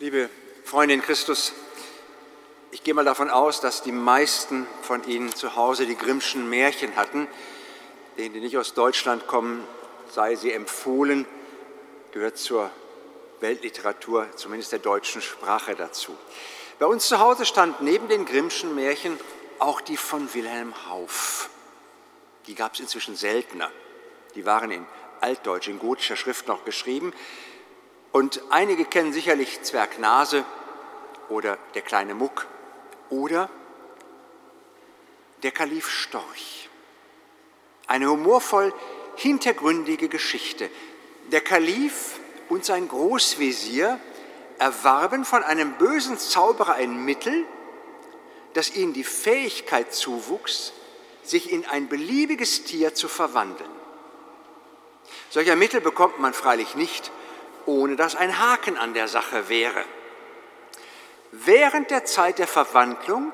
Liebe Freunde in Christus, ich gehe mal davon aus, dass die meisten von Ihnen zu Hause die Grimmschen Märchen hatten. Denen, die nicht aus Deutschland kommen, sei sie empfohlen, gehört zur Weltliteratur, zumindest der deutschen Sprache dazu. Bei uns zu Hause stand neben den Grimmschen Märchen auch die von Wilhelm Hauff. Die gab es inzwischen seltener. Die waren in Altdeutsch, in gotischer Schrift noch geschrieben. Und einige kennen sicherlich Zwergnase oder der kleine Muck oder der Kalif Storch. Eine humorvoll hintergründige Geschichte. Der Kalif und sein Großvezier erwarben von einem bösen Zauberer ein Mittel, das ihnen die Fähigkeit zuwuchs, sich in ein beliebiges Tier zu verwandeln. Solcher Mittel bekommt man freilich nicht, ohne dass ein Haken an der Sache wäre. Während der Zeit der Verwandlung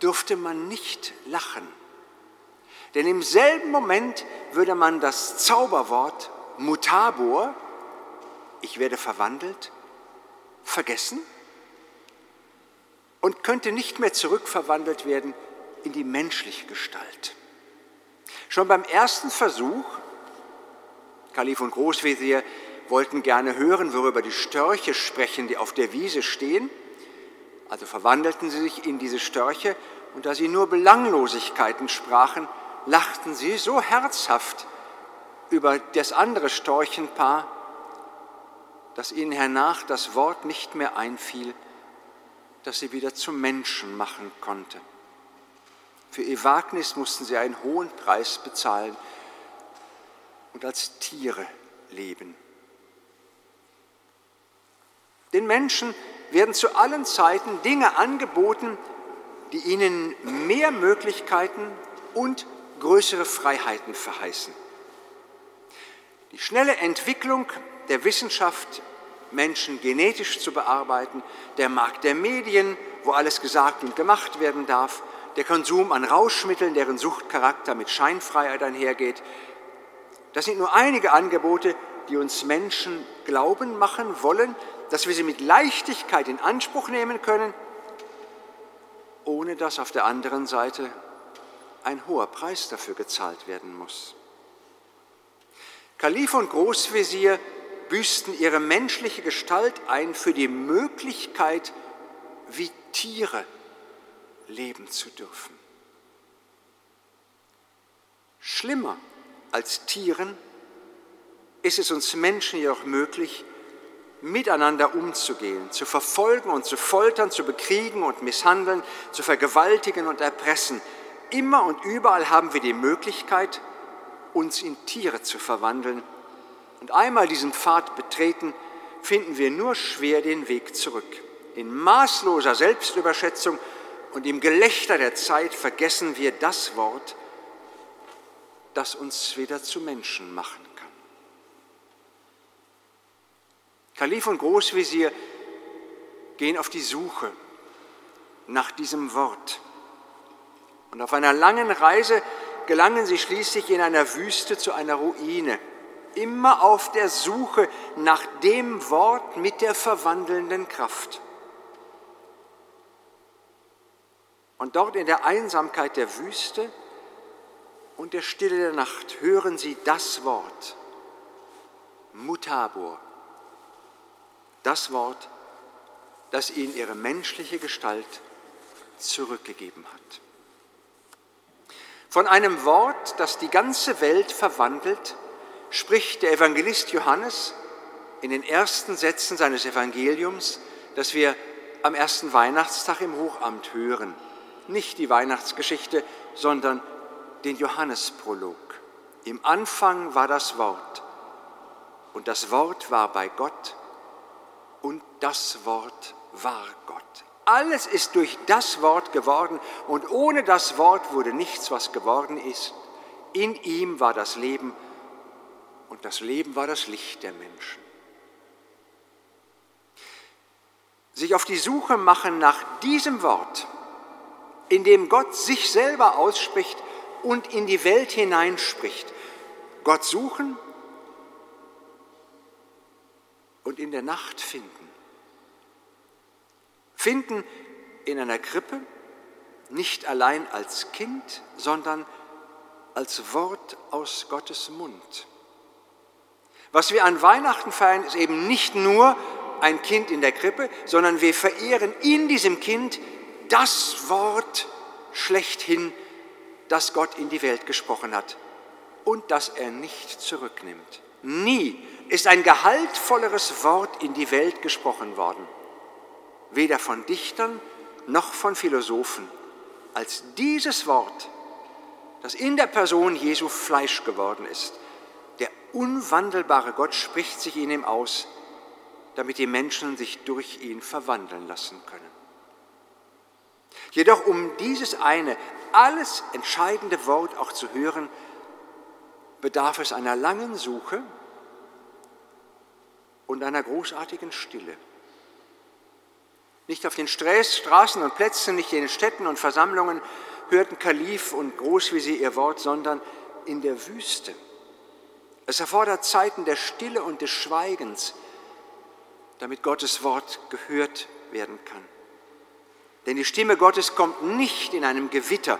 durfte man nicht lachen, denn im selben Moment würde man das Zauberwort mutabor, ich werde verwandelt, vergessen und könnte nicht mehr zurückverwandelt werden in die menschliche Gestalt. Schon beim ersten Versuch Kalif und Großvezier wollten gerne hören, worüber die Störche sprechen, die auf der Wiese stehen. Also verwandelten sie sich in diese Störche und da sie nur Belanglosigkeiten sprachen, lachten sie so herzhaft über das andere Storchenpaar, dass ihnen hernach das Wort nicht mehr einfiel, das sie wieder zum Menschen machen konnte. Für ihr Wagnis mussten sie einen hohen Preis bezahlen, und als Tiere leben. Den Menschen werden zu allen Zeiten Dinge angeboten, die ihnen mehr Möglichkeiten und größere Freiheiten verheißen. Die schnelle Entwicklung der Wissenschaft, Menschen genetisch zu bearbeiten, der Markt der Medien, wo alles gesagt und gemacht werden darf, der Konsum an Rauschmitteln, deren Suchtcharakter mit Scheinfreiheit einhergeht, das sind nur einige Angebote, die uns Menschen glauben machen wollen, dass wir sie mit Leichtigkeit in Anspruch nehmen können, ohne dass auf der anderen Seite ein hoher Preis dafür gezahlt werden muss. Kalif und Großvezier büßten ihre menschliche Gestalt ein für die Möglichkeit, wie Tiere leben zu dürfen. Schlimmer als Tieren ist es uns Menschen jedoch möglich, miteinander umzugehen, zu verfolgen und zu foltern, zu bekriegen und misshandeln, zu vergewaltigen und erpressen. Immer und überall haben wir die Möglichkeit, uns in Tiere zu verwandeln. Und einmal diesen Pfad betreten, finden wir nur schwer den Weg zurück. In maßloser Selbstüberschätzung und im Gelächter der Zeit vergessen wir das Wort, das uns wieder zu Menschen machen kann. Kalif und Großvezier gehen auf die Suche nach diesem Wort. Und auf einer langen Reise gelangen sie schließlich in einer Wüste zu einer Ruine, immer auf der Suche nach dem Wort mit der verwandelnden Kraft. Und dort in der Einsamkeit der Wüste und der Stille der Nacht hören sie das Wort, Mutabor, das Wort, das ihnen ihre menschliche Gestalt zurückgegeben hat. Von einem Wort, das die ganze Welt verwandelt, spricht der Evangelist Johannes in den ersten Sätzen seines Evangeliums, das wir am ersten Weihnachtstag im Hochamt hören. Nicht die Weihnachtsgeschichte, sondern den Johannesprolog. Im Anfang war das Wort und das Wort war bei Gott und das Wort war Gott. Alles ist durch das Wort geworden und ohne das Wort wurde nichts, was geworden ist. In ihm war das Leben und das Leben war das Licht der Menschen. Sich auf die Suche machen nach diesem Wort, in dem Gott sich selber ausspricht, und in die Welt hineinspricht. Gott suchen und in der Nacht finden. Finden in einer Krippe, nicht allein als Kind, sondern als Wort aus Gottes Mund. Was wir an Weihnachten feiern, ist eben nicht nur ein Kind in der Krippe, sondern wir verehren in diesem Kind das Wort schlechthin, das Gott in die Welt gesprochen hat und das er nicht zurücknimmt. Nie ist ein gehaltvolleres Wort in die Welt gesprochen worden, weder von Dichtern noch von Philosophen, als dieses Wort, das in der Person Jesu Fleisch geworden ist. Der unwandelbare Gott spricht sich in ihm aus, damit die Menschen sich durch ihn verwandeln lassen können. Jedoch um dieses eine, alles entscheidende Wort auch zu hören, bedarf es einer langen Suche und einer großartigen Stille. Nicht auf den Straßen und Plätzen, nicht in den Städten und Versammlungen hörten Kalif und Großvisier ihr Wort, sondern in der Wüste. Es erfordert Zeiten der Stille und des Schweigens, damit Gottes Wort gehört werden kann. Denn die Stimme Gottes kommt nicht in einem Gewitter,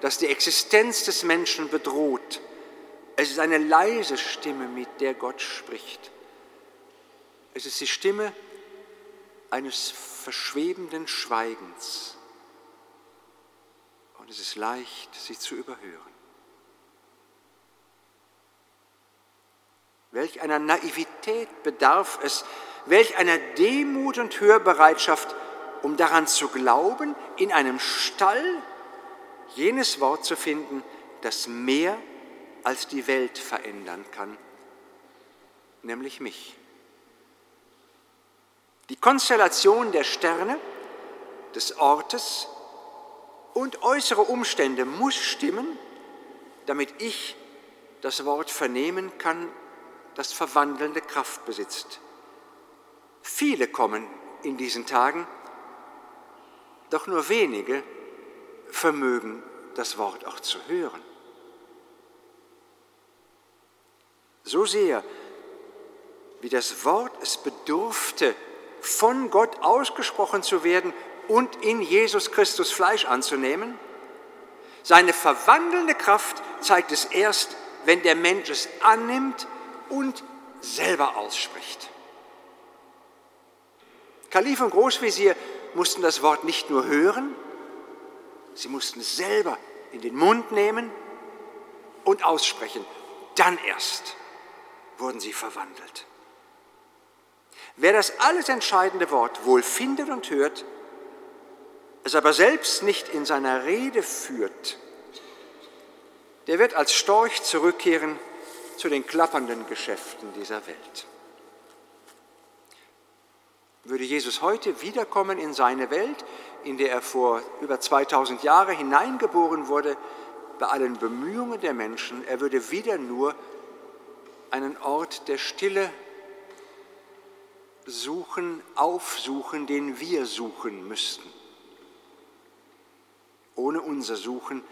das die Existenz des Menschen bedroht. Es ist eine leise Stimme, mit der Gott spricht. Es ist die Stimme eines verschwebenden Schweigens. Und es ist leicht, sie zu überhören. Welch einer Naivität bedarf es, welch einer Demut und Hörbereitschaft, um daran zu glauben, in einem Stall jenes Wort zu finden, das mehr als die Welt verändern kann, nämlich mich. Die Konstellation der Sterne, des Ortes und äußere Umstände muss stimmen, damit ich das Wort vernehmen kann, das verwandelnde Kraft besitzt. Viele kommen in diesen Tagen, doch nur wenige vermögen das Wort auch zu hören. So sehr, wie das Wort es bedurfte, von Gott ausgesprochen zu werden und in Jesus Christus Fleisch anzunehmen, seine verwandelnde Kraft zeigt es erst, wenn der Mensch es annimmt und selber ausspricht. Kalif und Großvezier mussten das Wort nicht nur hören, sie mussten es selber in den Mund nehmen und aussprechen. Dann erst wurden sie verwandelt. Wer das alles entscheidende Wort wohl findet und hört, es aber selbst nicht in seiner Rede führt, der wird als Storch zurückkehren zu den klappernden Geschäften dieser Welt. Würde Jesus heute wiederkommen in seine Welt, in der er vor über 2000 Jahren hineingeboren wurde, bei allen Bemühungen der Menschen, er würde wieder nur einen Ort der Stille suchen, aufsuchen, den wir suchen müssten. Ohne unser Suchen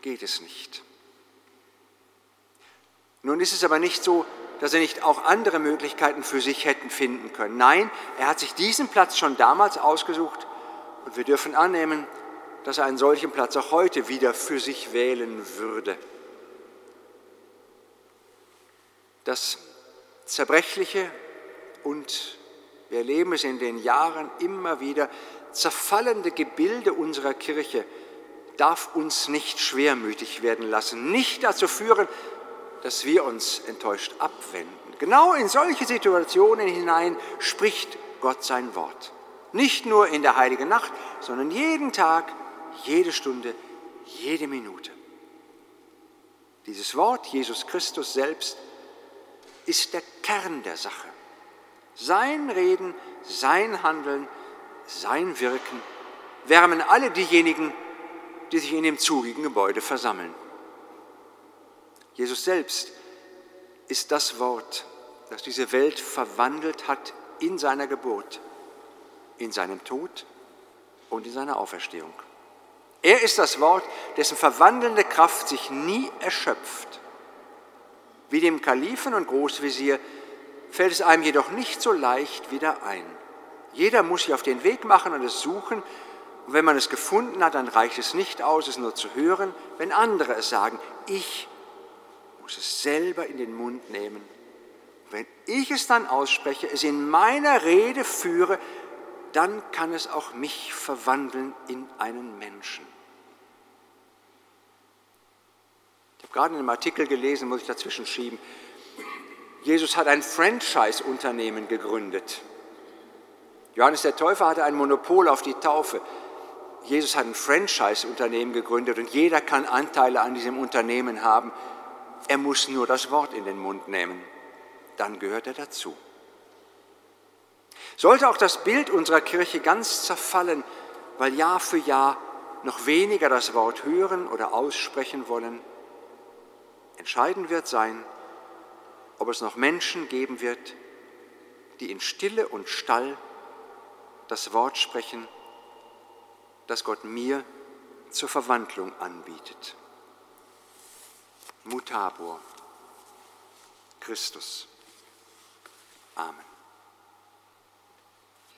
geht es nicht. Nun ist es aber nicht so, dass er nicht auch andere Möglichkeiten für sich hätten finden können. Nein, er hat sich diesen Platz schon damals ausgesucht und wir dürfen annehmen, dass er einen solchen Platz auch heute wieder für sich wählen würde. Das zerbrechliche und wir erleben es in den Jahren immer wieder, zerfallende Gebilde unserer Kirche darf uns nicht schwermütig werden lassen, nicht dazu führen, dass wir uns enttäuscht abwenden. Genau in solche Situationen hinein spricht Gott sein Wort. Nicht nur in der heiligen Nacht, sondern jeden Tag, jede Stunde, jede Minute. Dieses Wort, Jesus Christus selbst, ist der Kern der Sache. Sein Reden, sein Handeln, sein Wirken wärmen alle diejenigen, die sich in dem zugigen Gebäude versammeln. Jesus selbst ist das Wort, das diese Welt verwandelt hat in seiner Geburt, in seinem Tod und in seiner Auferstehung. Er ist das Wort, dessen verwandelnde Kraft sich nie erschöpft. Wie dem Kalifen und Großvezier fällt es einem jedoch nicht so leicht wieder ein. Jeder muss sich auf den Weg machen und es suchen. Und wenn man es gefunden hat, dann reicht es nicht aus, es nur zu hören, wenn andere es sagen. Ich muss es selber in den Mund nehmen. Wenn ich es dann ausspreche, es in meiner Rede führe, dann kann es auch mich verwandeln in einen Menschen. Ich habe gerade in einem Artikel gelesen, muss ich dazwischen schieben, Jesus hat ein Franchise-Unternehmen gegründet. Johannes der Täufer hatte ein Monopol auf die Taufe. Jesus hat ein Franchise-Unternehmen gegründet und jeder kann Anteile an diesem Unternehmen haben. Er muss nur das Wort in den Mund nehmen. Dann gehört er dazu. Sollte auch das Bild unserer Kirche ganz zerfallen, weil Jahr für Jahr noch weniger das Wort hören oder aussprechen wollen, entscheidend wird sein, ob es noch Menschen geben wird, die in Stille und Stall das Wort sprechen, das Gott mir zur Verwandlung anbietet. Mutabor, Christus. Amen.